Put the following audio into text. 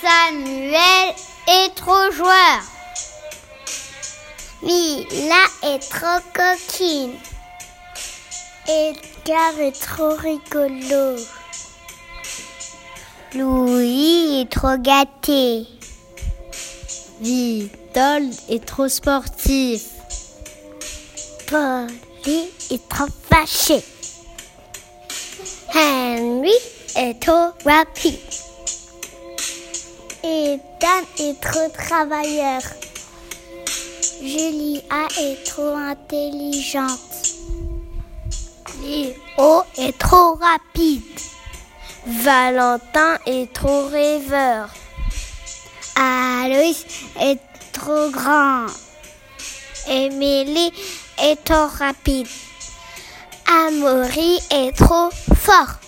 Samuel est trop joueur. Mila est trop coquine. Edgar est trop rigolo. Louis est trop gâté. Vitold est trop sportif. Polly est trop fâché. Henry est trop rapide. Et Dan est trop travailleur. Julia est trop intelligente. Léo est trop rapide. Valentin est trop rêveur. Aloïs est trop grand. Émilie est trop rapide. Amaury est trop fort.